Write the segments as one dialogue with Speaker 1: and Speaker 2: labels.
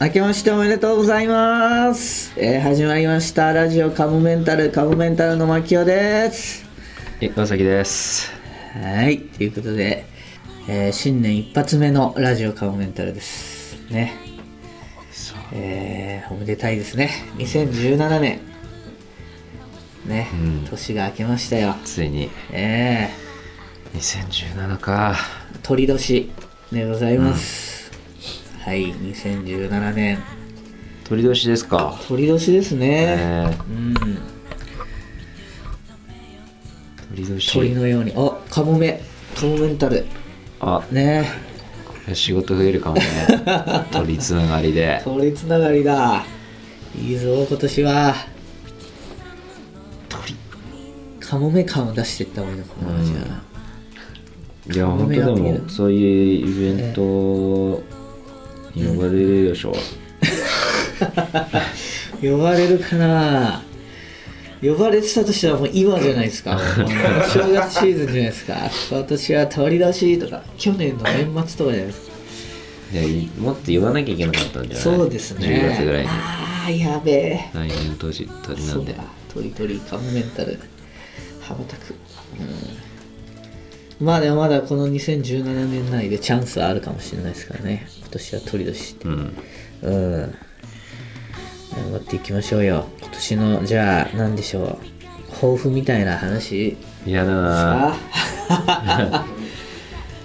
Speaker 1: 明けましておめでとうございます。えー始まりました。ラジオカモメンタル、カモメンタルの牧雄です。
Speaker 2: え、川崎です。
Speaker 1: はい。ということで、えー新年一発目のラジオカモメンタルです。ね。えーおめでたいですね。2017年。ね。
Speaker 2: うん
Speaker 1: 年が明けましたよ。
Speaker 2: ついに
Speaker 1: え
Speaker 2: 2017か。
Speaker 1: ー、鳥年でございます。はい。2017年。
Speaker 2: 鳥年ですか。
Speaker 1: 鳥年ですね。
Speaker 2: えー、
Speaker 1: うん。
Speaker 2: 鳥年。
Speaker 1: 鳥のようにあカモメカモメンタル
Speaker 2: あ、
Speaker 1: ね
Speaker 2: 仕事増えるかもね。鳥つながりで。
Speaker 1: 鳥つながりだいいぞ今年は
Speaker 2: 鳥。
Speaker 1: カモメ感を出していった方がいいのかな、
Speaker 2: うん
Speaker 1: じゃあ
Speaker 2: いや、本当でも、そういうイベントに呼ばれるでしょ。
Speaker 1: 呼ばれるかな。呼ばれてたとしたらもう今じゃないですか。正月シーズンじゃないですか。今年は鳥年とか去年の年末とかじゃないですか。
Speaker 2: いやいもっと言わなきゃいけなかったんじゃない？
Speaker 1: そうですね。
Speaker 2: 10月ぐらいに。
Speaker 1: ああやべえ。
Speaker 2: 来年当時鳥なんで。
Speaker 1: 鳥鳥カモメンタル羽ばたく、うん、まあでもまだこの2017年内でチャンスはあるかもしれないですからね。今年は鳥年って。
Speaker 2: うん。
Speaker 1: うん。頑張っていきましょうよ。今年のじゃあ何でしょう。抱負みたいな話？
Speaker 2: 嫌だな。
Speaker 1: あ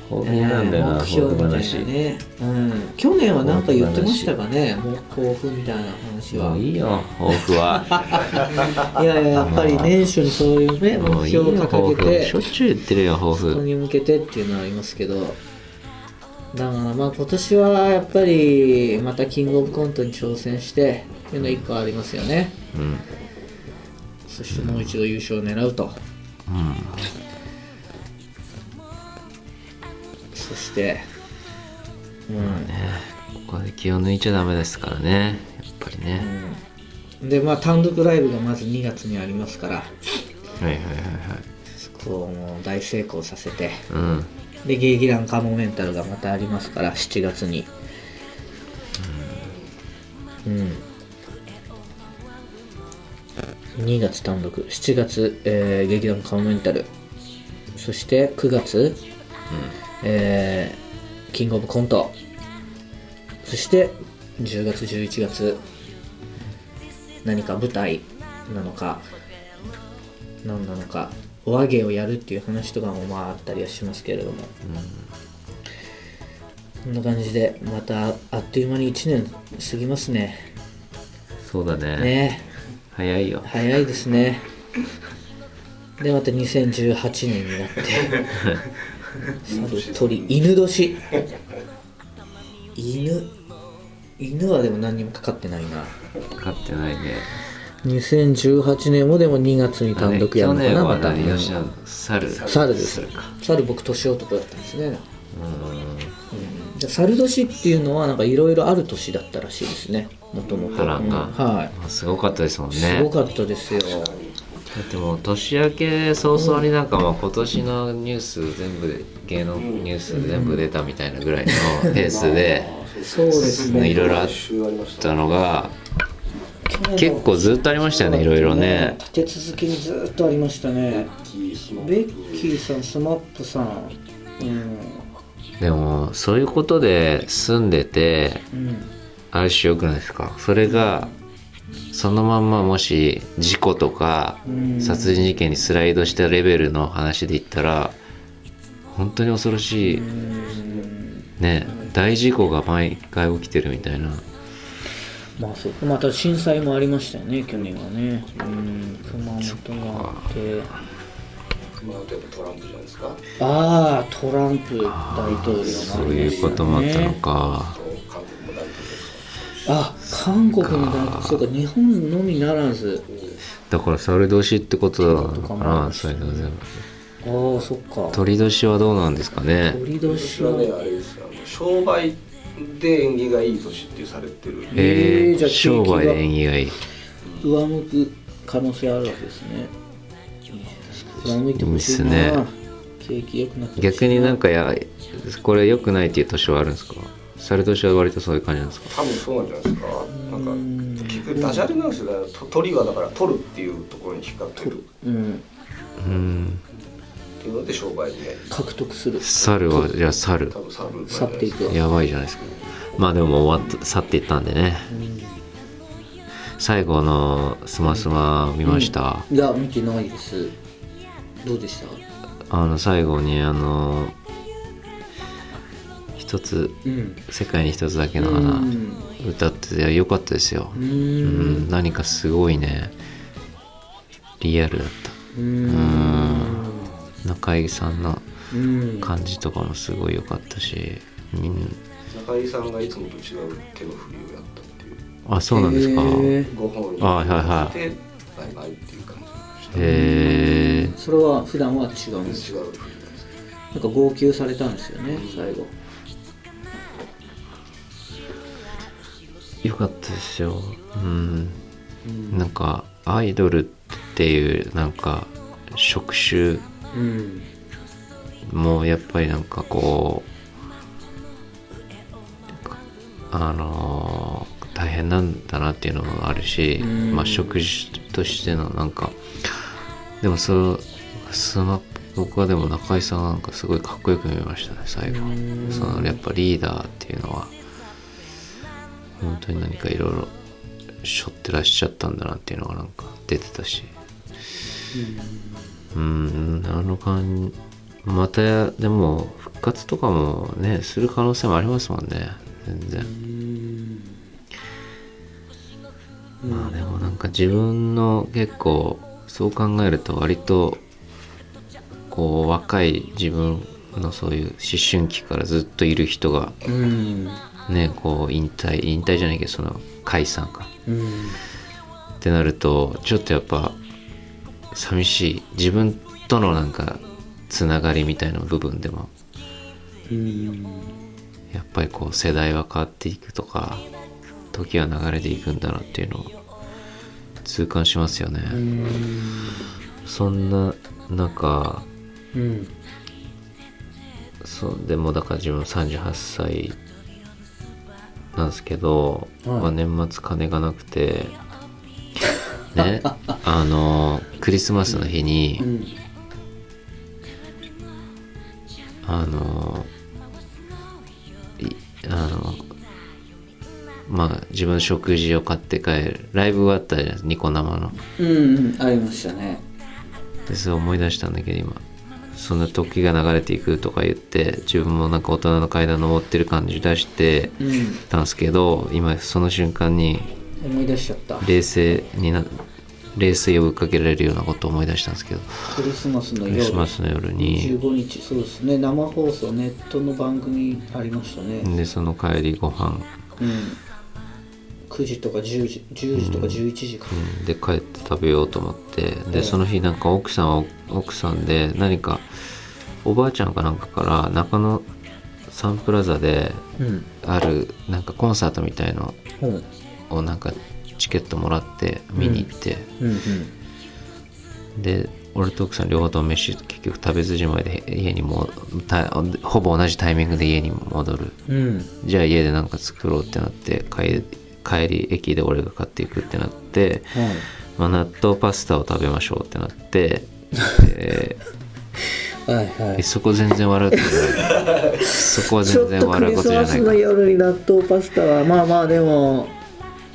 Speaker 2: 豊富なんだよな、
Speaker 1: 目標みたいな
Speaker 2: 話。
Speaker 1: ね、うん、去年は何か言ってましたかねもう抱負みたいな話は
Speaker 2: もういいよ、抱負は。
Speaker 1: いやいややっぱり年初にそういうね目標を掲げ。て
Speaker 2: しょっちゅう言ってるよ、抱負。
Speaker 1: そこに向けてっていうのはありますけどだからまあ今年はやっぱりまたキングオブコントに挑戦してっていうの1個ありますよね
Speaker 2: うん。
Speaker 1: そしてもう一度優勝を狙うと
Speaker 2: うん。
Speaker 1: そしてうん、
Speaker 2: ここで気を抜いちゃダメですからね。やっぱりね。
Speaker 1: でまあ単独ライブがまず2月にありますから。
Speaker 2: はいはいはいはい。
Speaker 1: そこをもう大成功させて。
Speaker 2: うん。
Speaker 1: で劇団カモメンタルがまたありますから7月に。うん、2月単独。7月、えー劇団カモメンタル。そして9月、えーキングオブコント。そして10月11月何か舞台なのか何なのかお揚げをやるっていう話とかもまああったりはしますけれども、こんな感じでまたあっという間に1年過ぎますね。
Speaker 2: そうだね。
Speaker 1: ね。
Speaker 2: 早いよ。
Speaker 1: 早いですね。でまた2018年になって。猿 鳥犬年。犬犬はでも何にもかかってないな。
Speaker 2: かかってないね。
Speaker 1: 2018年もでも2月に単独やるのかなまた。
Speaker 2: 猿。
Speaker 1: 猿です。
Speaker 2: 猿
Speaker 1: 僕年男だったんですね。
Speaker 2: うん。
Speaker 1: じゃあ猿年っていうのはなんかいろいろある年だったらしいですね。もともとはい。
Speaker 2: あすごかったですもんね。
Speaker 1: すごかったですよ
Speaker 2: だってもう年明け早々になんかまあ今年のニュース全部で芸能ニュース全部出たみたいなぐらいのペースで
Speaker 1: そうですね。
Speaker 2: いろいろあったのが結構ずっとありましたよねいろいろね。
Speaker 1: 立て続けにずっとありましたね。ベッキーさんスマップさん。うん。
Speaker 2: でもそういうことで住んでて
Speaker 1: うん。
Speaker 2: ある種よくないですか？それがそのまんまもし事故とか
Speaker 1: うん。
Speaker 2: 殺人事件にスライドしたレベルの話で言ったら本当に恐ろしい。ね大事故が毎回起きてるみたいな。
Speaker 1: まあそう。また震災もありましたよね去年はね。うん。熊本があって。
Speaker 3: 熊本やっぱトランプじゃないですか？
Speaker 1: ああトランプ大統領もありました
Speaker 2: そう
Speaker 1: ね
Speaker 2: いうこともあったのか
Speaker 1: あ韓国の大統領そうか日本のみならず。
Speaker 2: だから猿年ってことなのか
Speaker 1: とかも。あり
Speaker 2: な
Speaker 1: ましたね
Speaker 2: そういうの全部
Speaker 1: ああそっか。
Speaker 2: 鳥年はどうなんですかね？
Speaker 1: 鳥
Speaker 3: 今
Speaker 1: 年
Speaker 3: 年はねあれですよ。商売で縁起がいい年ってされてる。
Speaker 2: えー、
Speaker 1: えーじゃあ
Speaker 2: 商売で縁起がいい。
Speaker 1: 上向く可能性あるわけですね。上向いてほしいな。い
Speaker 2: いっすね。
Speaker 1: 景気良くなって
Speaker 2: 逆になんかやこれ良くないっていう年はあるんですか？猿年は割とそういう感じなんですか？
Speaker 3: 多分そうなんじゃないですか。なんか結局ダジャレなんですよねと鳥はだから取るっていうところに引っかかってる。
Speaker 1: うん。
Speaker 2: うん。
Speaker 3: っていうので商売にね
Speaker 1: 獲得する。
Speaker 2: 猿はじゃあ猿。
Speaker 3: 多分去る
Speaker 1: 去っていく
Speaker 2: やばいじゃないですか。まあでも終わった去っていったんでね。最後のスマスマ見ました、
Speaker 1: いや見てないです。どうでした？
Speaker 2: あの最後にあの一つ
Speaker 1: うん。
Speaker 2: 世界に一つだけの花
Speaker 1: うん。
Speaker 2: 歌っててよかったですよ。
Speaker 1: う
Speaker 2: うん。ん何かすごいねリアルだった。
Speaker 1: うん。
Speaker 2: 中井さんの
Speaker 1: うん。
Speaker 2: 感じとかもすごい良かったしみん
Speaker 3: 中井さんがいつもと違う手の振りをやったっていう。
Speaker 2: あそうなんですか。
Speaker 1: へ
Speaker 2: へ
Speaker 1: ー。
Speaker 3: 5本に
Speaker 2: あはいはい。
Speaker 3: でバイバイっていう感じでした。
Speaker 2: え
Speaker 1: それは普段は違うんです
Speaker 3: 違う。振りです
Speaker 1: なんか号泣されたんですよね最後
Speaker 2: よかったですよ。うん。なんかアイドルっていうなんか職種
Speaker 1: うん。
Speaker 2: もやっぱりなんかこうあのー大変なんだなっていうのもあるし、
Speaker 1: うん。
Speaker 2: まあ職種としてのなんかでもそのスマ僕はでも中井さんなんかすごいかっこよく見えましたね最後。
Speaker 1: うん。
Speaker 2: そのやっぱリーダーっていうのは本当に何かいろいろ背負ってらっしゃったんだなっていうのがなんか出てたし。うん。あの感じまたでも復活とかもねする可能性もありますもんね。全然。まあでもなんか自分の結構そう考えると割とこう若い自分のそういう思春期からずっといる人が
Speaker 1: うん
Speaker 2: ねこう引退引退じゃないけどその解散か。
Speaker 1: うん。
Speaker 2: ってなるとちょっとやっぱ寂しい。自分とのなんかつながりみたいな部分でも
Speaker 1: うん。
Speaker 2: やっぱりこう世代は変わっていくとか時は流れていくんだなっていうのを痛感しますよね、
Speaker 1: うん。
Speaker 2: そんな中
Speaker 1: うん。
Speaker 2: そうでもだから自分38歳なんですけど、
Speaker 1: はい。
Speaker 2: まあ、年末金がなくてね あのクリスマスの日に、
Speaker 1: うん。
Speaker 2: あのいあのまあ自分食事を買って帰る。ライブがあったじゃないですかニコ生の。
Speaker 1: うんうんありましたね。
Speaker 2: でそれ思い出したんだけど今そんな時が流れていくとか言って自分もなんか大人の階段登ってる感じ出して
Speaker 1: うん。
Speaker 2: たんですけど今その瞬間に
Speaker 1: 思い出しちゃった。
Speaker 2: 冷静にな冷静をぶっかけられるようなことを思い出したんですけど
Speaker 1: クリスマスの
Speaker 2: ク
Speaker 1: 夜
Speaker 2: リスマスの夜に
Speaker 1: 15日。そうですね。生放送ネットの番組ありましたね。
Speaker 2: でその帰りご飯
Speaker 1: うん9時とか10時10時とか11時か。
Speaker 2: うん。で帰って食べようと思って。でその日なんか奥さんは奥さんで何かおばあちゃんかなんかから中野サンプラザで
Speaker 1: うん。
Speaker 2: あるなんかコンサートみたいのをなんかチケットもらって見に行って、
Speaker 1: うん。
Speaker 2: で俺と奥さん両方とも飯結局食べずじまいで家にもたほぼ同じタイミングで家に戻る。
Speaker 1: うん。うん
Speaker 2: じゃあ家で何か作ろうってなって帰帰り駅で俺が買っていくってなって、
Speaker 1: はい
Speaker 2: まあ、納豆パスタを食べましょうってなって、え
Speaker 1: はいはい。
Speaker 2: ーそこ全然笑うことじゃない。そこは
Speaker 1: ちょっとク
Speaker 2: 全然笑う
Speaker 1: リスマス
Speaker 2: ことじゃない
Speaker 1: の夜に納豆パスタはまあまあでも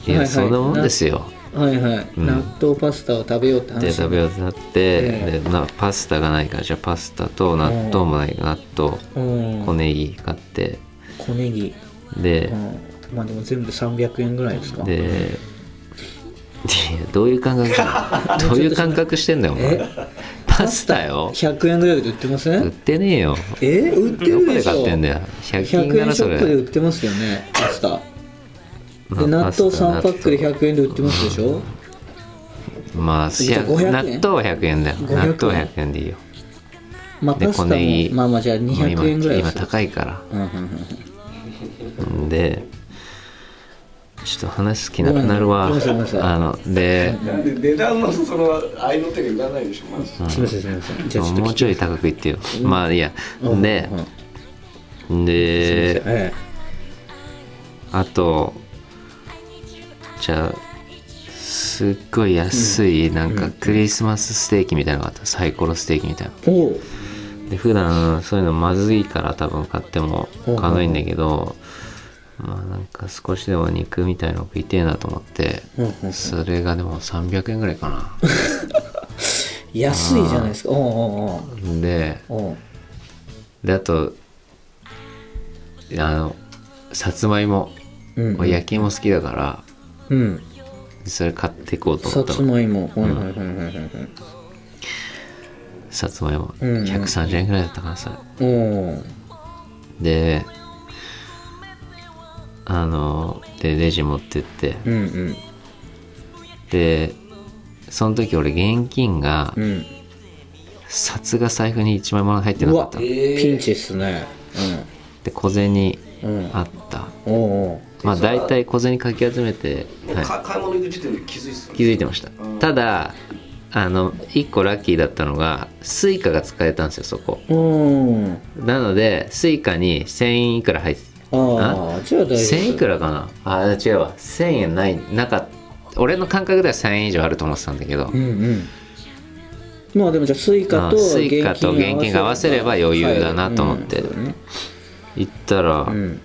Speaker 2: いや、
Speaker 1: はいはい。
Speaker 2: そんなもんですよ。
Speaker 1: はいはい、
Speaker 2: うん。
Speaker 1: 納豆パスタを食べようって話
Speaker 2: で食べようってなって、
Speaker 1: え
Speaker 2: でなパスタがないからじゃあパスタと納豆もない納豆
Speaker 1: うん。
Speaker 2: 小ネギ買って。
Speaker 1: 小ネギ、
Speaker 2: で
Speaker 1: う、ん、まあでも全部300円ぐらいですか。
Speaker 2: でどういう感覚？してんのどういう感覚してんだよお前。
Speaker 1: え？
Speaker 2: パスタよ。
Speaker 1: 100円ぐらいで売ってませ
Speaker 2: 売っ
Speaker 1: ん
Speaker 2: てねえよ。
Speaker 1: え？売って
Speaker 2: どこで
Speaker 1: るでしょ。
Speaker 2: 買ってんだよ100均
Speaker 1: 100
Speaker 2: だなそ
Speaker 1: 円ショップで売
Speaker 2: れ
Speaker 1: ってますよねパスタ。
Speaker 2: ま
Speaker 1: で納豆
Speaker 2: あパスタ
Speaker 1: 3パックで100円で売ってますでしょ？
Speaker 2: まあ納
Speaker 1: 500円。
Speaker 2: 豆は100円だよ。
Speaker 1: 500
Speaker 2: 納
Speaker 1: 円。
Speaker 2: 豆は100円でいいよ。で
Speaker 1: まあパスタもまあまあじゃあ
Speaker 2: もう
Speaker 1: 200円ぐらい
Speaker 2: 今今
Speaker 1: はする
Speaker 2: 高いから。
Speaker 1: うんうんうん。
Speaker 2: でちょっと話す気なくなるわ。あので
Speaker 3: 値段のその合いの手がいらないでしょまず。
Speaker 1: すいませんすいません。じゃ
Speaker 2: もうちょい高く言ってよ。まあいいや。
Speaker 1: うん。
Speaker 2: で
Speaker 1: うん。
Speaker 2: で
Speaker 1: え
Speaker 2: あとじゃあすっごい安いなんかクリスマスステーキみたいなのがあった。サイコロステーキみたいな。で普段そういうのまずいから多分買っても買わないんだけどまあなんか少しでも肉みたいの食いてえなと思ってそれがでも300円ぐらいかな。
Speaker 1: 安いじゃないですか。おうおう
Speaker 2: で
Speaker 1: おう
Speaker 2: であとあのさつまいも。
Speaker 1: うん
Speaker 2: 俺焼き芋好きだから
Speaker 1: うん。
Speaker 2: それ買っていこうと思ったの。
Speaker 1: まいも。はいはいはいはいはいはい。
Speaker 2: さつまいも。
Speaker 1: うんうん。
Speaker 2: 130円ぐらいだったかなそれ。
Speaker 1: おう
Speaker 2: であのでレジ持ってって。
Speaker 1: うんうん。
Speaker 2: でその時俺現金が
Speaker 1: うん。
Speaker 2: 札が財布に1枚も入ってなかった。
Speaker 1: ピンチっすね。
Speaker 2: で小銭
Speaker 1: うん。うん
Speaker 2: あった。
Speaker 1: おうおう。
Speaker 2: まあ大体小銭かき集めて、はい、
Speaker 3: か買い物行く時点で気づいて
Speaker 2: 気づいてました。
Speaker 3: うん。
Speaker 2: ただあの1個ラッキーだったのがスイカが使えたんですよそこ。
Speaker 1: うん。
Speaker 2: なのでスイカに1000円いくら入って
Speaker 1: ああ？じゃあ大丈夫。
Speaker 2: 1000円いくらかな？あ違うわ。1000円ないなか俺の感覚では1000円以上あると思ってたんだけど。
Speaker 1: うんうん。まあでもじゃあスイカと
Speaker 2: あスイカと現金が合わせれば余裕だなと思って。行ったら、
Speaker 1: うん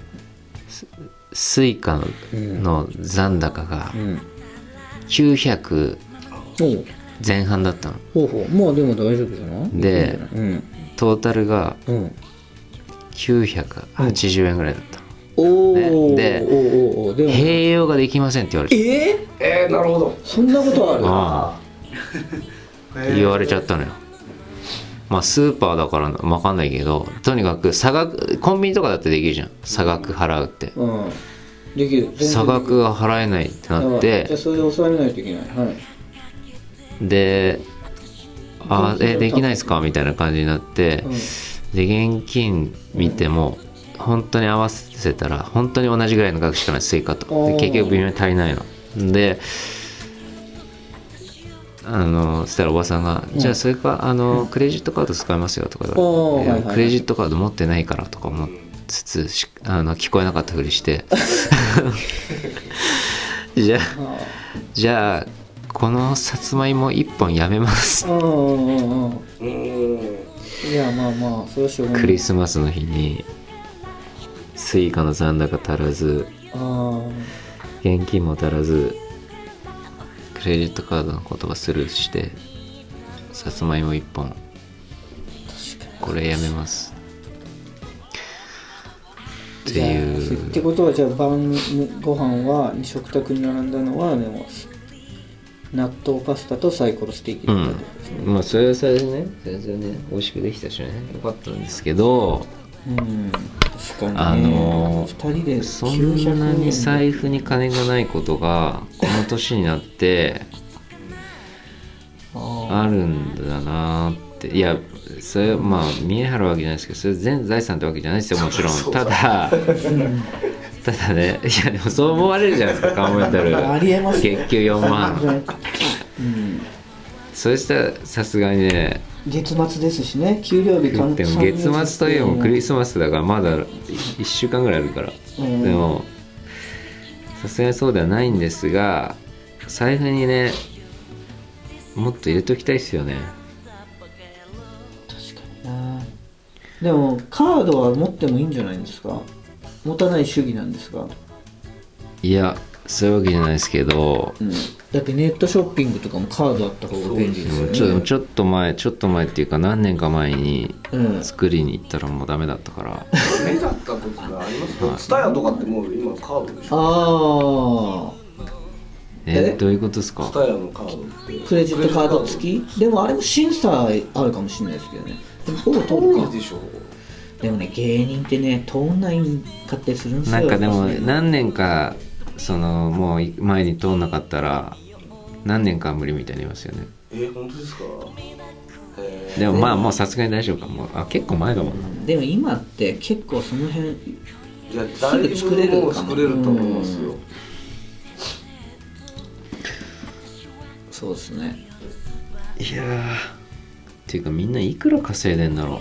Speaker 2: スイカの残高が
Speaker 1: うん。
Speaker 2: 900
Speaker 1: おう。
Speaker 2: 前半だったの。
Speaker 1: ほうほう。まあでも大丈夫じゃない？
Speaker 2: で
Speaker 1: うん。
Speaker 2: トータルが
Speaker 1: うん
Speaker 2: 980円ぐらいだった。の
Speaker 1: おお
Speaker 2: ねで併用ができませんって言われて。
Speaker 1: え
Speaker 3: えー、なるほど。
Speaker 1: ー、そんなことある？
Speaker 2: 言われちゃったのよ。まあスーパーだから分かんないけどとにかく差額コンビニとかだってできるじゃん。差額払うって。
Speaker 1: うん。できる。
Speaker 2: 差額が払えないってなっ
Speaker 1: やばいじゃあ
Speaker 2: て
Speaker 1: それで抑えないといけない。はい。
Speaker 2: で「あえできないですか?」みたいな感じになって。
Speaker 1: うん
Speaker 2: で現金見ても本当に合わせたら本当に同じぐらいの額しかないスイカと。結局微妙に足りないの。であのそしたらおばさんが「じゃあそれかあのクレジットカード使えますよ」とか言われてクレジットカード持ってないから」とか思いつつしあの聞こえなかったふりして。じゃあ
Speaker 1: あ
Speaker 2: じゃあこのさつまいも1本やめます
Speaker 1: いやまあまあそれはしょうがない。
Speaker 2: クリスマスの日にスイカの残高足らず
Speaker 1: あ
Speaker 2: 現金も足らずクレジットカードの言葉スルーしてさつまいも1本。これやめます。っていう。
Speaker 1: ってことはじゃあ晩ご飯は食卓に並んだのはでも納豆パスタとサイコロステーキだったってことですね。
Speaker 2: まあそれはそれでね全然ね美味しくできたしね。よかったんですけど
Speaker 1: うん確かにね。
Speaker 2: あのー
Speaker 1: 2人で
Speaker 2: そんなに財
Speaker 1: 布
Speaker 2: 布に金がないことがこの年になって
Speaker 1: あ
Speaker 2: あるんだなって。いやそれまあ見え張るわけじゃないですけどそれ全財産ってわけじゃないですよもちろん。ただただねいやでもそう思われるじゃないですか考えたら
Speaker 1: ありえます
Speaker 2: 月給4万。
Speaker 1: うん。
Speaker 2: そしたらさすがにね
Speaker 1: 月末ですしね。給料日
Speaker 2: でも月末といえばクリスマスだからまだ1週間ぐらいあるから。
Speaker 1: うん。
Speaker 2: でもさすがにそうではないんですが財布にねもっと入れときたいですよね。
Speaker 1: 確かにな。でもカードは持ってもいいんじゃないですか？持たない主義なんですか、
Speaker 2: いやそういうわけじゃないですけど。
Speaker 1: うん、だってネットショッピングとかもカードあった方が便利ですよね。
Speaker 2: ちょちょっと前ちょっと前っていうか何年か前に
Speaker 1: うん。
Speaker 2: 作りに行ったらもうダメだったから。
Speaker 3: 目だった時がありますかツタヤとかってもう今カードでしょ。
Speaker 1: あ
Speaker 2: え
Speaker 1: え？
Speaker 2: どういうことですか？
Speaker 3: ツタヤのカードって。
Speaker 1: あクレジットカード付き？でもあれも審査あるかもしれないですけどね。でもほぼ通るか。
Speaker 3: でしょ
Speaker 1: でもね芸人ってね通んないかったりするんですよ。
Speaker 2: なんかでも何年かそのもう前に通んなかったら何年かは無理みたいに言いますよね。
Speaker 3: えー、本当ですか？
Speaker 2: でもまあもうさすがに大丈夫かも。あ結構前だもんな。
Speaker 1: でも今って結構その辺
Speaker 3: いや
Speaker 1: すぐ作れるかも
Speaker 3: 作れると思いますよ。
Speaker 1: そうですね。
Speaker 2: いやー。っていうかみんないくら稼いでんだろう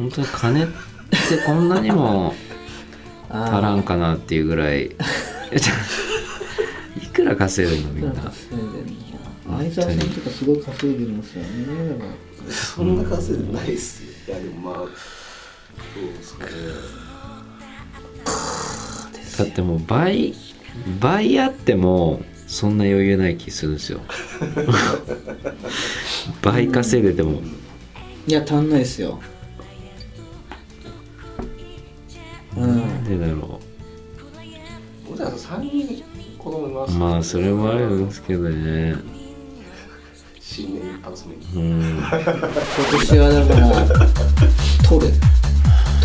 Speaker 2: 本当に金ってこんなにも足らんかなっていうぐらい。いくら稼いでるのみんな。
Speaker 1: 稼いでんの相沢さんとかすごい稼いでますよね。
Speaker 3: そんな稼いでないっすよいやでもまあそうですね
Speaker 2: だってもう倍倍あってもそんな余裕ない気するんですよ。倍稼いでても。
Speaker 1: いや足んないですよ
Speaker 2: でだろ
Speaker 3: 小田さん3人子供います。
Speaker 2: うまあそれもあるんですけどね。
Speaker 3: 新年一発目に。
Speaker 2: うん。
Speaker 1: 今年はだから取る。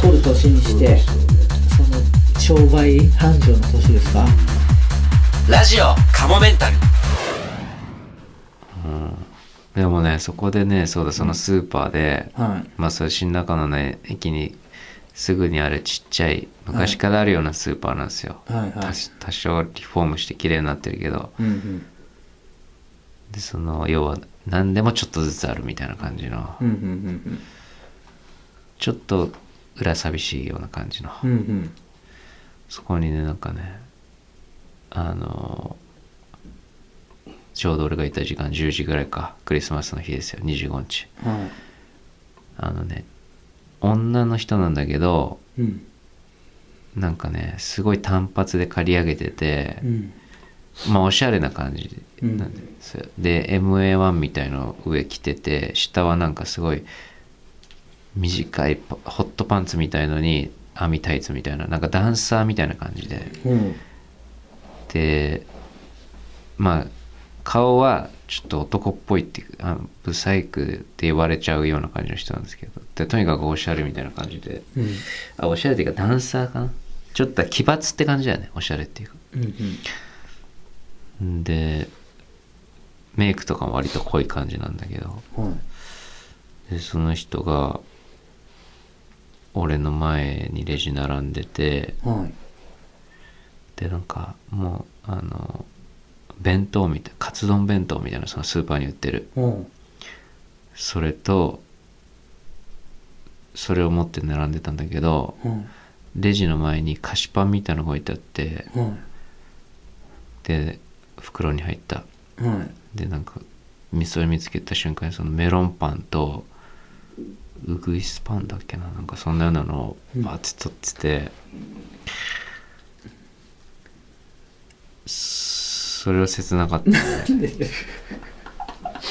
Speaker 1: 取る年にしてその商売繁盛の年ですか？
Speaker 4: ラジオカモメンタル。
Speaker 2: でもねそこでねそうだそのスーパーで、
Speaker 1: はい。
Speaker 2: まあそれ新中野のね駅にすぐにあるちっちゃい昔からあるようなスーパーなんですよ、
Speaker 1: はい。はい。
Speaker 2: 多多少リフォームして綺麗になってるけど。
Speaker 1: うんうん。
Speaker 2: でその要は何でもちょっとずつあるみたいな感じの、
Speaker 1: うんうん
Speaker 2: ちょっと裏寂しいような感じの、
Speaker 1: うんうん。うん
Speaker 2: そこにねなんかねあのちょうど俺がいた時間10時ぐらいか。クリスマスの日ですよ。25日。
Speaker 1: はい。
Speaker 2: あのね女の人なんだけど
Speaker 1: うん
Speaker 2: なんかねすごい単発で刈り上げてて
Speaker 1: う、ん。
Speaker 2: まあおしゃれな感じなんですよ、で MA1 みたいの上着てて下はなんかすごい短いパホットパンツみたいのに網タイツみたいななんかダンサーみたいな感じで。
Speaker 1: うん。
Speaker 2: でまあ顔はちょっと男っぽいっていうあブサイクって言われちゃうような感じの人なんですけどでとにかくおしゃれみたいな感じで。
Speaker 1: うん。
Speaker 2: あおしゃれっていうかダンサーかなちょっと奇抜って感じだよねおしゃれっていうか。
Speaker 1: うん
Speaker 2: ん。でメイクとかも割と濃い感じなんだけど。でその人が俺の前にレジ並んでて
Speaker 1: はい。
Speaker 2: でなんかもうあの弁当みたいカツ丼弁当みたいなそのスーパーに売ってる。
Speaker 1: うん。
Speaker 2: それとそれを持って並んでたんだけど
Speaker 1: うん
Speaker 2: レジの前に菓子パンみたいなのが置いてあって
Speaker 1: は
Speaker 2: で袋に入った。
Speaker 1: いはい。
Speaker 2: でなんかみそれ見つけた瞬間にそのメロンパンとウグイスパンだっけな？なんかそんなようなのをバーって取ってて、それは切なかったね。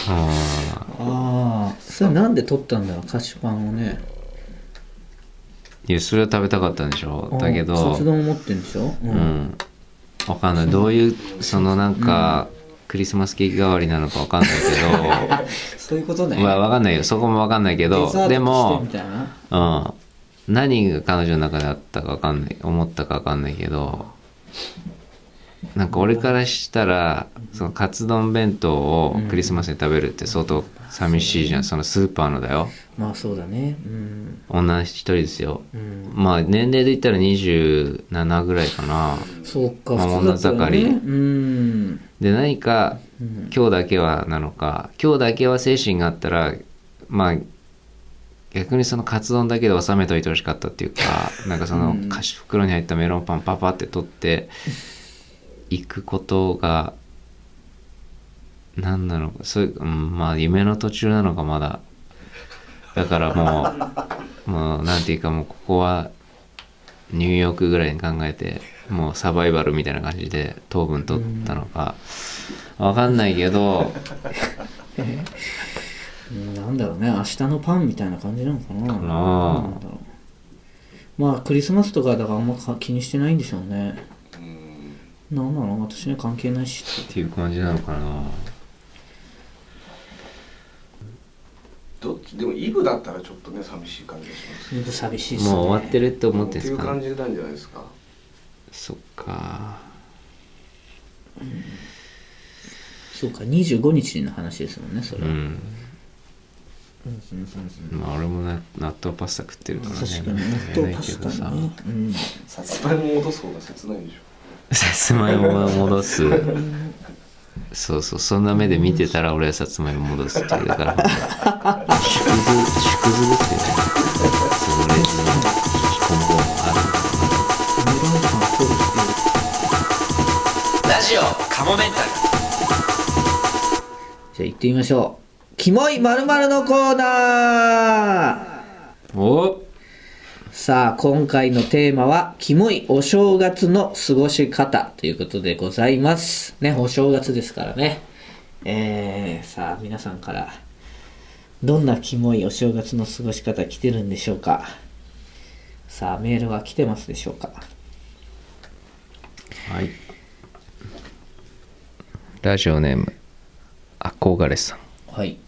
Speaker 2: あ
Speaker 1: ああそれなんで取ったんだろう菓子パンをね。
Speaker 2: ーいやそれは食べたかったんでしょ。だけ
Speaker 1: カ
Speaker 2: ど
Speaker 1: ツ丼を持ってんでしょ？う
Speaker 2: うん。わかんない。どういうそのなんか、クリスマスケーキ代わりなのかわかんない
Speaker 1: そういうことね。
Speaker 2: けどまあわかんないよ。そこもわかんないけどでもうん。何が彼女の中であったかわかんない、思ったかわかんないけど、なんか俺からしたら、そのカツ丼弁当をクリスマスに食べるって相当寂しいじゃん。そのスーパーのだよ。
Speaker 1: まあそうだね。うん。
Speaker 2: 女一人ですよ。
Speaker 1: うん。
Speaker 2: まあ年齢で言ったら27ぐらいかな。
Speaker 1: そうか
Speaker 2: まあ女盛り。
Speaker 1: うん。
Speaker 2: で、何か
Speaker 1: うん。
Speaker 2: 今日だけはなのか、今日だけは精神があったら、まあ、逆にそのカツ丼だけで収めといてほしかったっていうか、なんかその菓子袋に入ったメロンパンパパって取っていくことが、何なのか、そういう、うんまあ夢の途中なのかまだ。だからもう、もうなんていうかもうここはニューヨークぐらいに考えて、もうサバイバルみたいな感じで糖分取ったのか、わかんないけど、
Speaker 1: う んなんだろうね明日のパンみたいな感じなのかな。
Speaker 2: なあ。
Speaker 1: なんだろう。まあクリスマスとかだからあんまか気にしてないんでしょうねなんなの？私には関係ないし
Speaker 2: って。いう感じなのかな。
Speaker 3: どっち？でもイブだったらちょっとね寂しい感じがします。
Speaker 1: ほんと寂しいっすね。
Speaker 2: もう終わってるって思ってん
Speaker 3: っていう感じなんじゃないですか。
Speaker 2: そっか。
Speaker 1: そうか25日の話ですもんねそれ。は、
Speaker 2: うん。まあ俺もな納豆パスタ食ってるからね。
Speaker 1: 確かに。納豆パスタね、うん、
Speaker 3: さつまいも戻す方が切ないでしょ
Speaker 2: さつまいもを戻す。そうそう。そんな目で見てたら俺はさつまいも戻すってうから。縮図縮図ですよねそのレジの今後もある。
Speaker 1: ラジオ
Speaker 4: カモメンタル
Speaker 1: じゃあ行ってみましょうキモいまる。のコーナー
Speaker 2: おっ
Speaker 1: さあ、今回のテーマは、キモいお正月の過ごし方ということでございます。ね、お正月ですからね。えー、さあ、皆さんから、どんなキモいお正月の過ごし方来てるんでしょうかさあ、メールは来てますでしょうか
Speaker 2: はいラジオネーム憧れさん
Speaker 1: はい。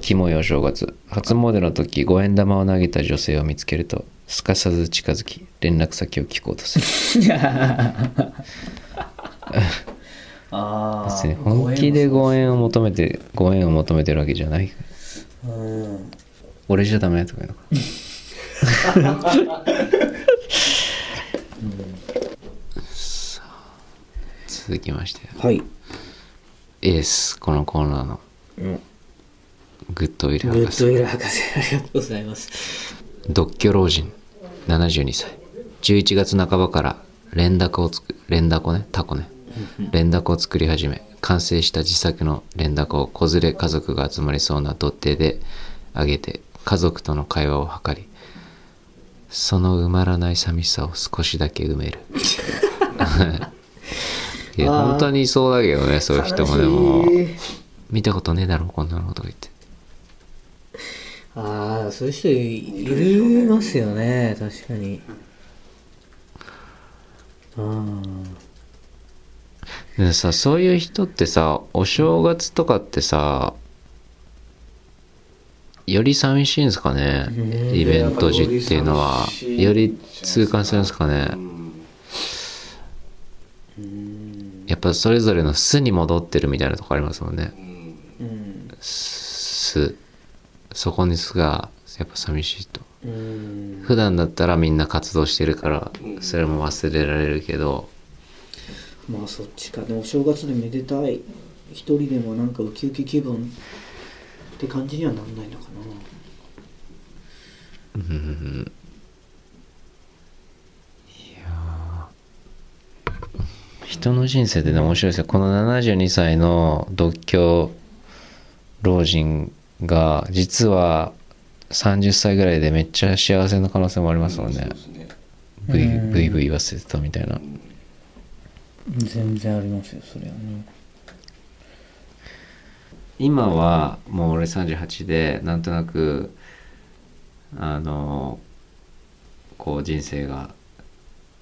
Speaker 2: キモいお正月。初詣の時五円玉を投げた女性を見つけるとすかさず近づき連絡先を聞こうとする。
Speaker 1: あ
Speaker 2: 別に本気で5円を求めて5円を求めてるわけじゃない。
Speaker 1: うん。
Speaker 2: 俺じゃダメとか言うのか。さあ続きまして。
Speaker 1: はい。
Speaker 2: エースこのコーナーの。
Speaker 1: うん
Speaker 2: グッドウィル
Speaker 1: グ
Speaker 2: 博士。
Speaker 1: ッドウィル博士、ありがとうございます。
Speaker 2: 独居老人。72歳。11月半ばから連ダをつく連ダコねタコね。連ダコを作り始め完成した自作の連ダコを子連れ家族が集まりそうな土手であげて家族との会話を図りその埋まらない寂しさを少しだけ埋める。いや
Speaker 1: あー。
Speaker 2: 本当にいそうだけどねそういう人もでも。
Speaker 1: 悲しい。
Speaker 2: 見たことねえだろこんなのとか言って
Speaker 1: ああ、そういう人いいますよね、確かに。あ
Speaker 2: でさそういう人ってさお正月とかってさより寂しいんですかね？
Speaker 1: ね
Speaker 2: イベント時っていうのは。よ
Speaker 3: よ
Speaker 2: り
Speaker 3: り
Speaker 2: 痛感するんですかね？
Speaker 3: うん。
Speaker 2: やっぱそれぞれの巣に戻ってるみたいなとこありますもんね。巣そこに巣がやっぱ寂しいと。
Speaker 1: うん。
Speaker 2: 普段だったらみんな活動してるからそれも忘れられるけど。
Speaker 1: まあそっちか。でもお正月でめでたい。一人でもなんかウキウキ気分って感じにはなんないのか
Speaker 2: うん。いやー。人の人生ってね面白いですよ。この72歳の独居老人が実は30歳ぐらいでめっちゃ幸せな可能性もありますもんね
Speaker 3: そうですね
Speaker 2: ブイ
Speaker 1: うん
Speaker 2: ブイブイ言わせてたみたいな
Speaker 1: な。全然ありますよ、それはね。
Speaker 2: 今はもう俺38でなんとなくあのこう人生が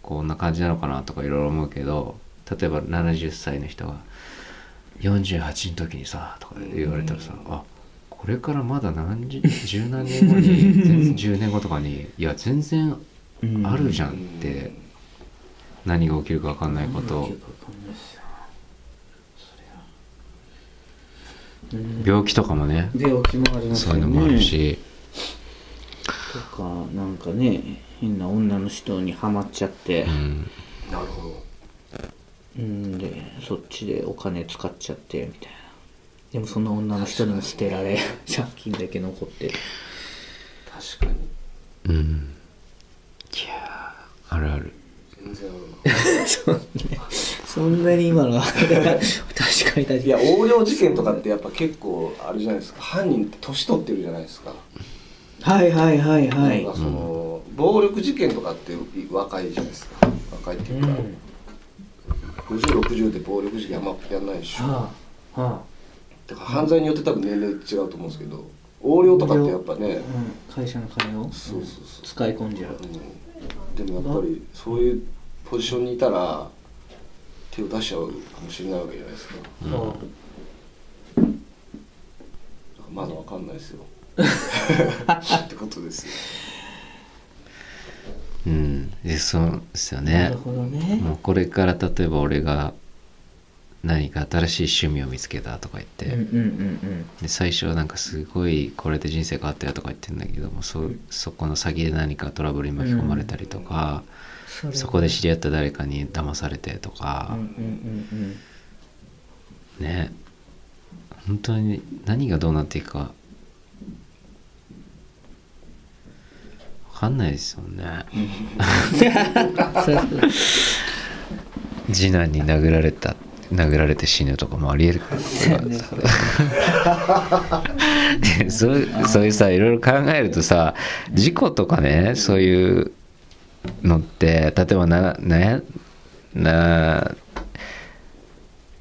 Speaker 2: こんな感じなのかなとかいろいろ思うけど例えば70歳の人が48の時にさとか言われたらさ、あこれからまだ何十十何年後に全然10年後とかにいや全然
Speaker 1: うん
Speaker 2: あるじゃんって、何が起きるか分かんないこと病気とかもね
Speaker 1: 病気もありますよね。
Speaker 2: そういうのもあるし、
Speaker 1: とかなんかね変な女の人にはまっちゃって。
Speaker 2: うん。
Speaker 3: なるほど。
Speaker 1: うんでそっちでお金使っちゃってみたいなでもその女の人にも捨てられ 借金だけ残ってる。
Speaker 3: 確かに。
Speaker 2: うん。いやーあるある。
Speaker 3: 全然ある
Speaker 1: そんな そんなに今のは。確かに確かに。
Speaker 3: いや横領事件とかってやっぱ結構あれじゃないですか。犯人って年取ってるじゃないですか、
Speaker 1: はいはいはいはい。
Speaker 3: なんかその、暴力事件とかって若いじゃないですか。若いっていうか、5060で暴力事件あんまやんないでしょ、
Speaker 1: はあは
Speaker 3: だから犯罪によって多分年齢違うと思うんですけど横領とかってやっぱね
Speaker 1: あ、うん、会社の金を？
Speaker 3: そうそうそう。
Speaker 1: 使い込んじゃう。
Speaker 3: うん。でもやっぱりそういうポジションにいたら手を出しちゃうかもしれないわけじゃないですか。だか
Speaker 1: は
Speaker 3: らまだわかんないですよ。ってことですよ。
Speaker 2: うん。でそうですよ
Speaker 1: あな
Speaker 2: ね
Speaker 1: るほどね。
Speaker 2: もうこれから例えば俺が何か新しい趣味を見つけたとか言って、
Speaker 1: うんうんうん
Speaker 2: で最初はなんかすごいこれで人生変わったよとか言ってんだけどもそそこの先で何かトラブルに巻き込まれたりとか、
Speaker 1: うん
Speaker 2: そこで知り合った誰かに騙されてとか
Speaker 1: うん、うんうん。うん
Speaker 2: ね。本当に何がどうなっていくか分かんないですよね。
Speaker 1: そうそう
Speaker 2: 次男に殴られた殴られて死ぬとかもありえる。
Speaker 1: そ
Speaker 2: う。そう。いうさいろいろ考えるとさ事故とかねそういうのって例えばなねな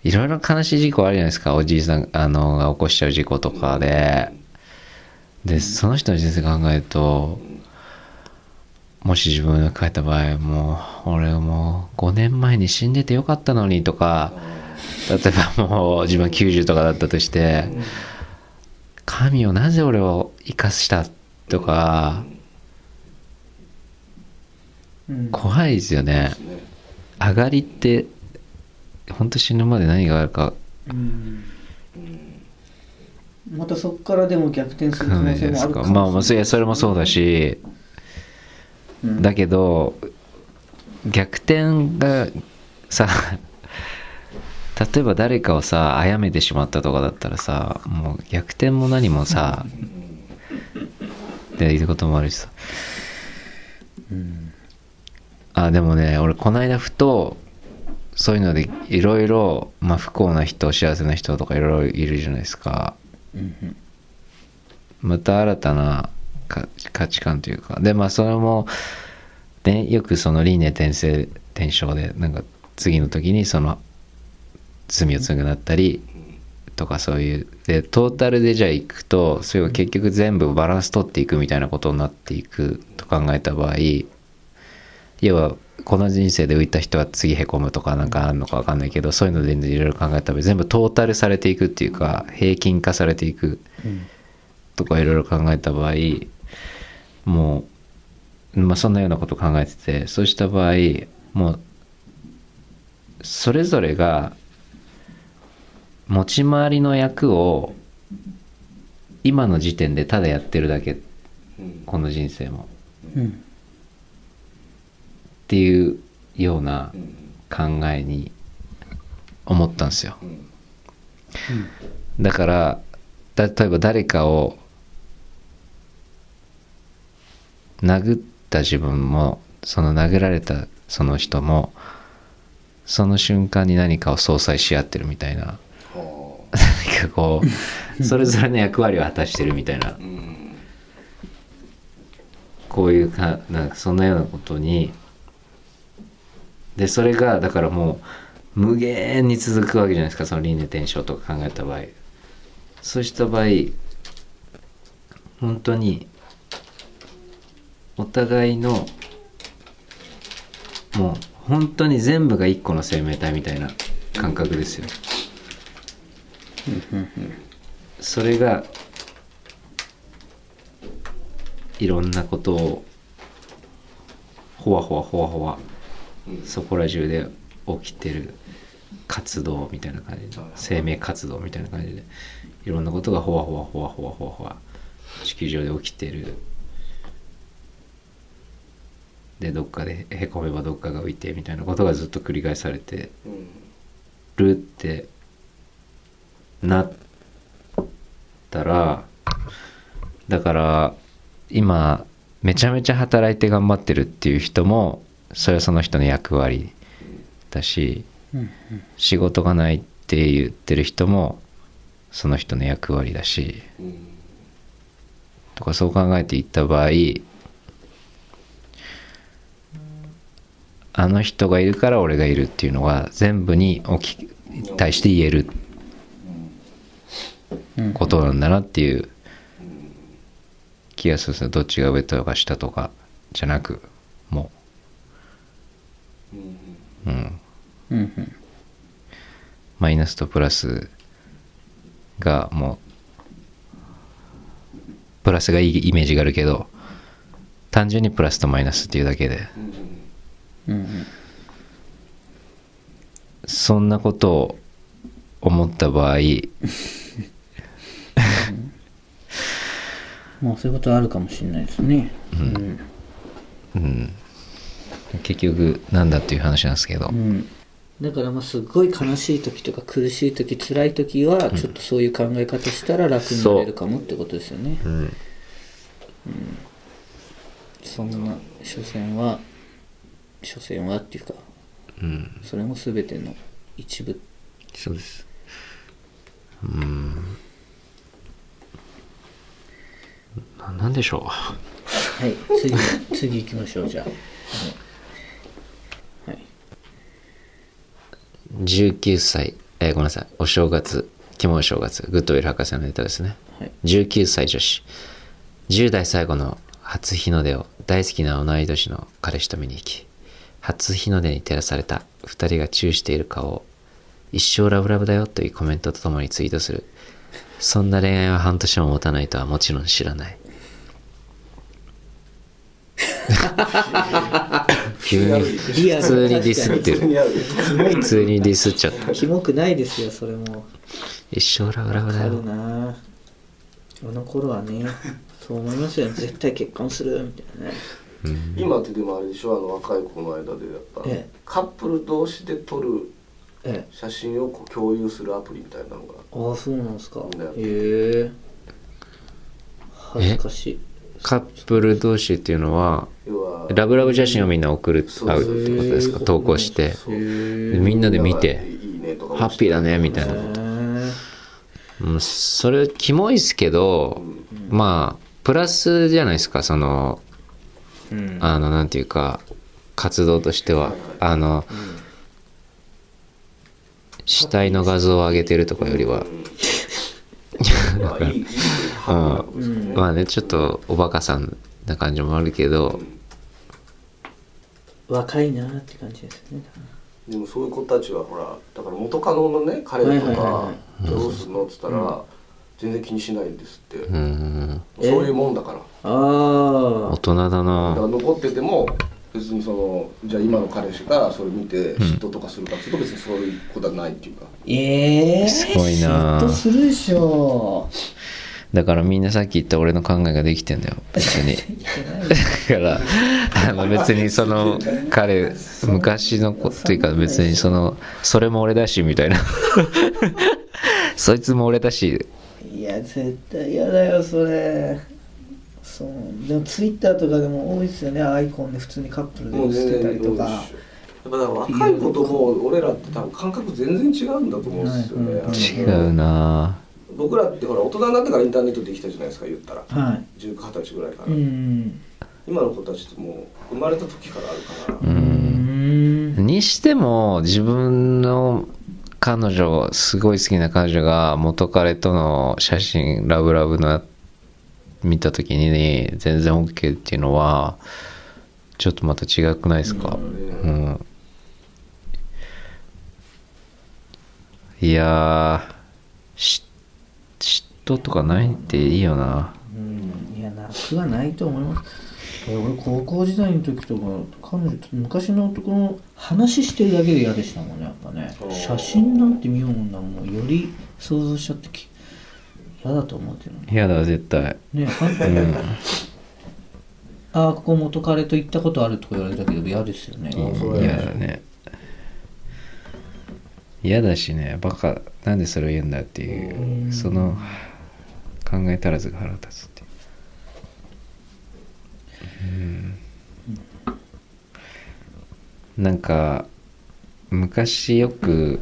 Speaker 2: いろいろ悲しい事故あるじゃないですか。おじいさんあのが起こしちゃう事故とかで。でその人の人生考えるともし自分が帰った場合もう俺もう5年前に死んでてよかったのにとか例えばもう自分90とかだったとして神をなぜ俺を生かしたとか
Speaker 1: うん。
Speaker 2: 怖いですよね。上がりって本当死ぬまで何があるか。
Speaker 1: うん。またそこからでも逆転する可能性もあるか
Speaker 2: まあまあそれそれもそうだし
Speaker 1: うん。
Speaker 2: だけど逆転がさ例えば誰かをさ殺めてしまったとかだったらさもう逆転も何もさでいることもあるしさ。あでもね俺この間ふとそういうのでいろいろまあ不幸な人幸せな人とかいろいろいるじゃないですか。
Speaker 1: うん。
Speaker 2: また新たなか価値観というか。でまあそれもねよくその輪廻転生転生でなんか次の時にその罪を償ったりとかそういうでトータルでじゃあいくとそれが結局全部バランス取っていくみたいなことになっていくと考えた場合要はこの人生で浮いた人は次へこむとかなんかあるのか分かんないけどそういうのでいろいろ考えた場合全部トータルされていくっていうか平均化されていくとかいろいろ考えた場合もう、まあ、そんなようなこと考えててそうした場合もうそれぞれが持ち回りの役を今の時点でただやってるだけ。この人生も。
Speaker 1: うん。
Speaker 2: っていうような考えに思ったんですよ。だから例えば誰かを殴った自分もその殴られたその人もその瞬間に何かを相殺し合ってるみたいな何かこうそれぞれの役割を果たしてるみたいな。こういうかなんかそんなようなことに。でそれがだからもう無限に続くわけじゃないですか。その輪廻転生とか考えた場合。そうした場合本当にお互いのもう本当に全部が一個の生命体みたいな感覚ですよ。ねそれがいろんなことをほわほわほわほわそこら中で起きてる活動みたいな感じで生命活動みたいな感じでいろんなことがほわほわほわほわほわほわ地球上で起きてるでどっかでへこめばどっかが浮いてみたいなことがずっと繰り返されてるってなったらだから今めちゃめちゃ働いて頑張ってるっていう人もそれはその人の役割だし仕事がないって言ってる人もその人の役割だし。とかそう考えていった場合あの人がいるから俺がいるっていうのが全部に対して言えることなんだなっていう気がする。んですよどっちが上とか下とかじゃなくもう。うん。マイナスとプラスがもうプラスがいいイメージがあるけど単純にプラスとマイナスっていうだけで。
Speaker 1: うん。
Speaker 2: そんなことを思った場合
Speaker 1: まあそういうことはあるかもしれないですね。うん。
Speaker 2: 結局なんだっていう話なんですけど、
Speaker 1: うん。だからまあすごい悲しい時とか苦しい時辛い時はちょっとそういう考え方したら楽になれるかもってことですよね、
Speaker 2: うん。
Speaker 1: そんな所詮は所詮はっていうか
Speaker 2: うん。
Speaker 1: それも全ての一部。
Speaker 2: そうです。うんななんでしょ
Speaker 1: はい次次行きましょうじゃあ。はい、
Speaker 2: う19歳えーごめんなさい。お正月キモい正月グッドウィル博士のネタですね。
Speaker 1: はい。
Speaker 2: 19歳女子。10代最後の初日の出を大好きな同い年の彼氏と見に行き初日の出に照らされた2人がチューしている顔を一生ラブラブだよというコメントとともにツイートする。そんな恋愛は半年も持たないとはもちろん知らない急に普通にディスってる。
Speaker 3: 普通に
Speaker 2: ディスっちゃった
Speaker 1: キモくないですよそれも。
Speaker 2: 一生ラブラブだよ
Speaker 1: な。あの頃はねそう思いますよ。ね絶対結婚するみたいなね。
Speaker 3: 今ってでもあれでしょあの若い子の間でやっぱ、
Speaker 1: ええ。
Speaker 3: カップル同士で撮る
Speaker 1: え
Speaker 3: 写真を共有するアプリみたいなのが。
Speaker 1: ああそうなんですか。へえ。恥ずかしい
Speaker 2: カップル同士っていうのはラブラブ写真をみんな送る
Speaker 3: そう
Speaker 2: ってことですか？投稿して。みんなで見てハッピーだねみたいな
Speaker 1: へえ
Speaker 2: うんそれキモいっすけどまあプラスじゃないですか？その
Speaker 1: うん。
Speaker 2: あのなんていうか活動としては。あの死体の画像を上げてるとかよりは
Speaker 3: まあね、
Speaker 2: ちょっとおバカさんな感じもあるけど。
Speaker 1: 若いなって感じですね。
Speaker 3: でもそういう子たちはほらだから元カノのね彼とか
Speaker 1: は
Speaker 3: どうするのっつったら全然気にしないんですって、
Speaker 2: うん。
Speaker 3: そういうもんだから。
Speaker 1: ああ
Speaker 2: 大人だな。
Speaker 3: 残ってても別にそのじゃあ今の彼氏がそれ見て嫉妬とかするかっていうと別にそういうことはないっていうか、
Speaker 1: ええ
Speaker 2: すごいな。
Speaker 1: 嫉妬するでしょ。
Speaker 2: だからみんなさっき言った俺の考えができてんだよ。別に。だからあの別にその彼昔の子っていうか別にそのそれも俺だしみたいな。そいつも俺だし。
Speaker 1: いや絶対嫌だよそれそう。でもツイッターとかでも多いですよね。アイコンで普通にカップルで
Speaker 3: も
Speaker 1: ってたりとか。
Speaker 3: やっぱだから若い子ともう俺らって多分感覚全然違うんだと思うんですよね、
Speaker 1: はいはい
Speaker 2: 違うな
Speaker 3: 僕らってほら大人になってからインターネットできたじゃないですか言ったら。
Speaker 1: はい。
Speaker 3: 19、20歳ぐらいから、
Speaker 1: うん。
Speaker 3: 今の子たちってもう生まれた時からあるから、
Speaker 2: う
Speaker 1: うん。ん
Speaker 2: にしても自分の彼女すごい好きな彼女が元彼との写真ラブラブの見た時に全然 OK っていうのはちょっとまた違くないですか？うん。いやーし嫉妬とかないっていいよな。
Speaker 1: うんいやなくはないと思います。俺高校時代の時とか彼女と昔の男の話してるだけで嫌でしたもんねやっぱね。写真なんて見ようもんなもんより想像しちゃってき嫌だと思うけどね
Speaker 2: 嫌だ絶対。
Speaker 1: ねはああここ元彼と行ったことあるとか言われたけど嫌ですよね。
Speaker 2: 嫌だね。嫌だしねバカなんでそれを言うんだっていうその考え足らずが腹立つっていう。うん。なんか昔よく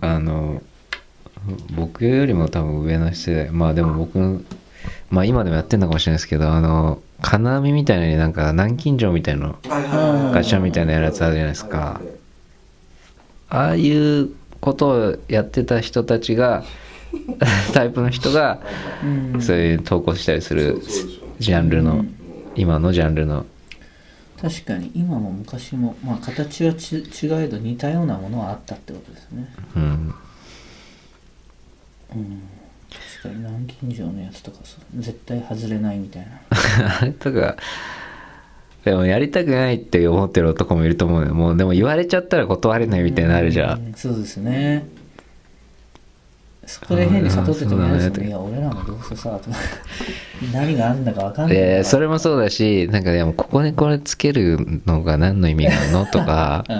Speaker 2: あの僕よりも多分上の世代まあでも僕のまあ今でもやってんのかもしれないですけどあの金網みたいなのになんか南京錠みたいなガチャみたいなやつあるじゃないですか。ああいうことをやってた人たちが タイプの人が
Speaker 1: うん。
Speaker 2: そういう投稿したりするジャンルの今のジャンルの。
Speaker 1: 確かに今も昔もまあ形はち違えど似たようなものはあったってことですね。
Speaker 2: うん
Speaker 1: 確かに南京錠のやつとかさ絶対外れないみたいな。
Speaker 2: あれとかでもやりたくないって思ってる男もいると思うよ。もうでも言われちゃったら断れないみたいになるじゃん。
Speaker 1: うんそうですね。そこで変に悟ってても嫌ですよ
Speaker 2: そうだね
Speaker 1: ねいや俺らもどうせさ 何があんだか分かんない。
Speaker 2: えーそれもそうだしなんかでもここにこれつけるのが何の意味があるのとか
Speaker 1: うん。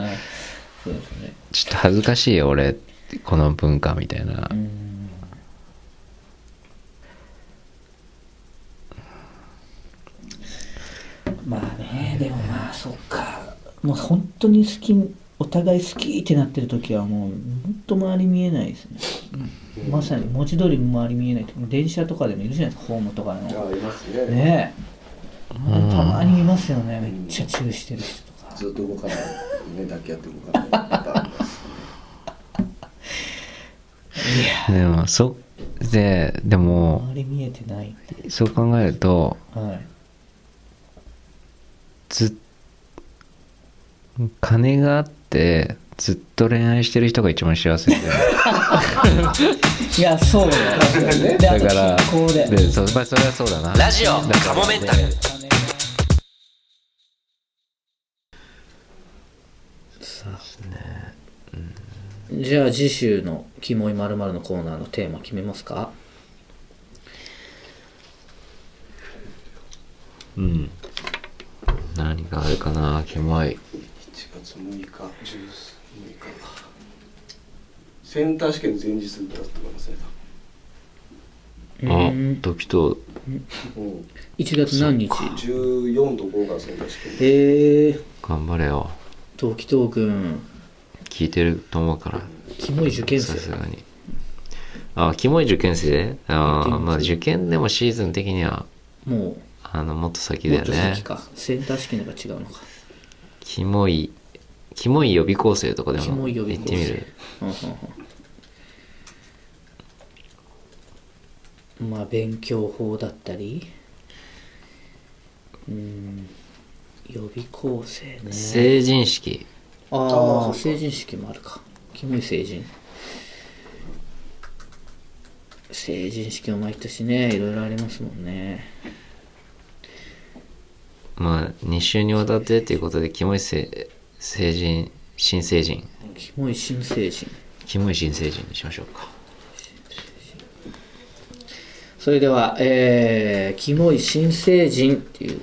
Speaker 1: そうですね。
Speaker 2: ちょっと恥ずかしいよ俺この文化みたいな。
Speaker 1: うんまあねでもまあそっか。もう本当に好きお互い好きってなってる時はもう本当周り見えないですね、まさに文字通り周り見えない電車とかでもいるじゃないですかホームとかの
Speaker 3: ああいますね。
Speaker 1: ねえ。たまにいますよね。めっちゃチューしてる人とか。
Speaker 3: ずっと動かない目だけやって動かないパターンあります
Speaker 2: でもそででも
Speaker 1: 周り見えてない
Speaker 2: そう考えると
Speaker 1: はい
Speaker 2: ず金があってずっと恋愛してる人が一番幸せだよね
Speaker 1: いやそうだよ
Speaker 2: だから
Speaker 1: で。
Speaker 2: でそうまあそれはそうだな。
Speaker 4: ラジオカモメンタル。
Speaker 1: じゃあ次週の「キモいまるのコーナーのテーマ決めますか？
Speaker 2: うん何があるかなキモい。
Speaker 3: 1月6日10 6日センター試験の前日だと思いますね
Speaker 2: あ
Speaker 1: うん。
Speaker 2: 時と。
Speaker 3: うん。
Speaker 1: 1月何日
Speaker 3: ？14と5がセンター試験。
Speaker 1: え。ー、
Speaker 2: 頑張れよ。
Speaker 1: 時藤君
Speaker 2: 聞いてると思うから。
Speaker 1: キモい受験生
Speaker 2: さすがに。あキモい受験生？あ
Speaker 1: 受験生。
Speaker 2: まあ受験でもシーズン的には。
Speaker 1: も
Speaker 2: あのもっと先
Speaker 1: うもっと
Speaker 2: だよね
Speaker 1: 先か。センター試験のが違うのか。
Speaker 2: キモいキモい予備校生とかで
Speaker 1: キ
Speaker 2: も行ってみる？
Speaker 1: まあ勉強法だったり。うん。予備校生ね。
Speaker 2: 成人式。
Speaker 1: あ
Speaker 3: あ
Speaker 1: 成人式もあるか。キモい成人。成人式も毎年ね。いろいろありますもんね
Speaker 2: まあ2週にわたってっていうことでキモい成成人新成人
Speaker 1: キモい新成人
Speaker 2: キモい新成人にしましょうか
Speaker 1: それでは、えー、キモい新成人っていう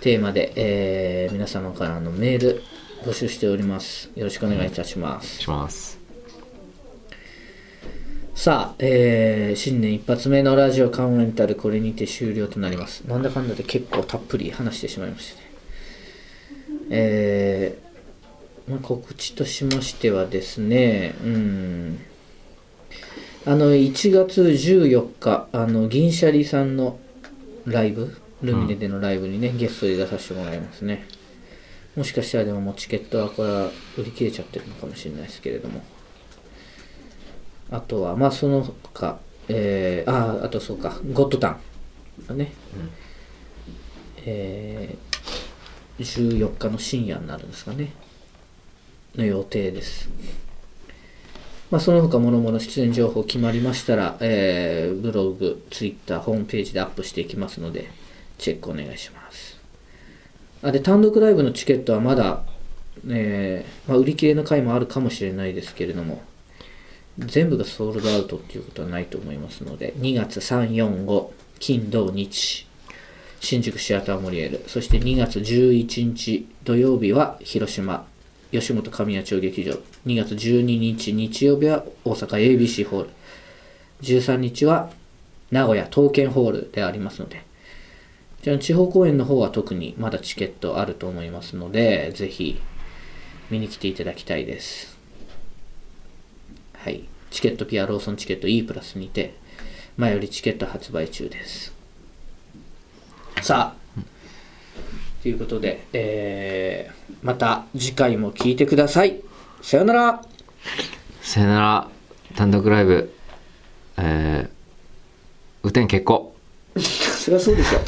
Speaker 1: テーマで、えー皆様からのメール募集しております。よろしくお願いいたします。
Speaker 2: します
Speaker 1: さあ、えー新年一発目のラジオカモメンタルこれにて終了となります。なんだかんだで結構たっぷり話してしまいましたね。えーまあ、告知としましてはですね、うん、あの、1月14日、あの、銀シャリさんのライブ、ルミネでのライブにね、ゲストで出させてもらいますね。もしかしたらでももうチケットはこれは売り切れちゃってるのかもしれないですけれども。あとは、まあその他、えー、ああ、あとそうか、ゴッドタンがね、えー、14日の深夜になるんですかね、の予定です。まあその他もろもろ出演情報決まりましたら、えー、ブログ、ツイッター、ホームページでアップしていきますので、チェックお願いします。あで単独ライブのチケットはまだ、えーまあ、売り切れの回もあるかもしれないですけれども全部がソールドアウトっていうことはないと思いますので2月345金土日新宿シアターモリエル。そして2月11日土曜日は広島吉本神谷町劇場。2月12日日曜日は大阪 ABC ホール。13日は名古屋東建ホールでありますので。じゃあ地方公演の方は特にまだチケットあると思いますので、ぜひ見に来ていただきたいです。はい。チケットピアローソンチケット E プラスにて、前よりチケット発売中です。さあ、ということで、えー、また次回も聞いてください。さよなら
Speaker 2: さよなら単独ライブえー、雨天決行
Speaker 1: そりゃそうでしょ。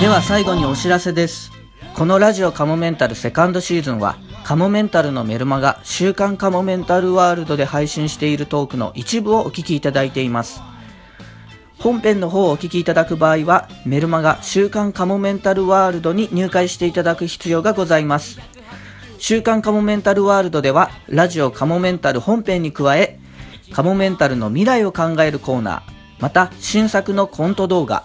Speaker 5: では最後にお知らせです。このラジオカモメンタルセカンドシーズンは、カモメンタルのメルマガ週刊カモメンタルワールドで配信しているトークの一部をお聞きいただいています。本編の方をお聞きいただく場合は、メルマガ週刊カモメンタルワールドに入会していただく必要がございます。週刊カモメンタルワールドでは、ラジオカモメンタル本編に加え、カモメンタルの未来を考えるコーナー、また新作のコント動画、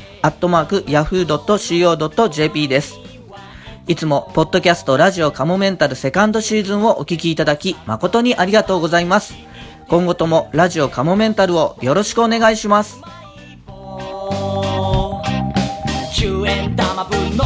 Speaker 1: アットマーク yahoo.co.jp です。いつも、ポッドキャストラジオカモメンタルセカンドシーズンをお聞きいただき、誠にありがとうございます。今後ともラジオカモメンタルをよろしくお願いします。
Speaker 4: 10円玉分の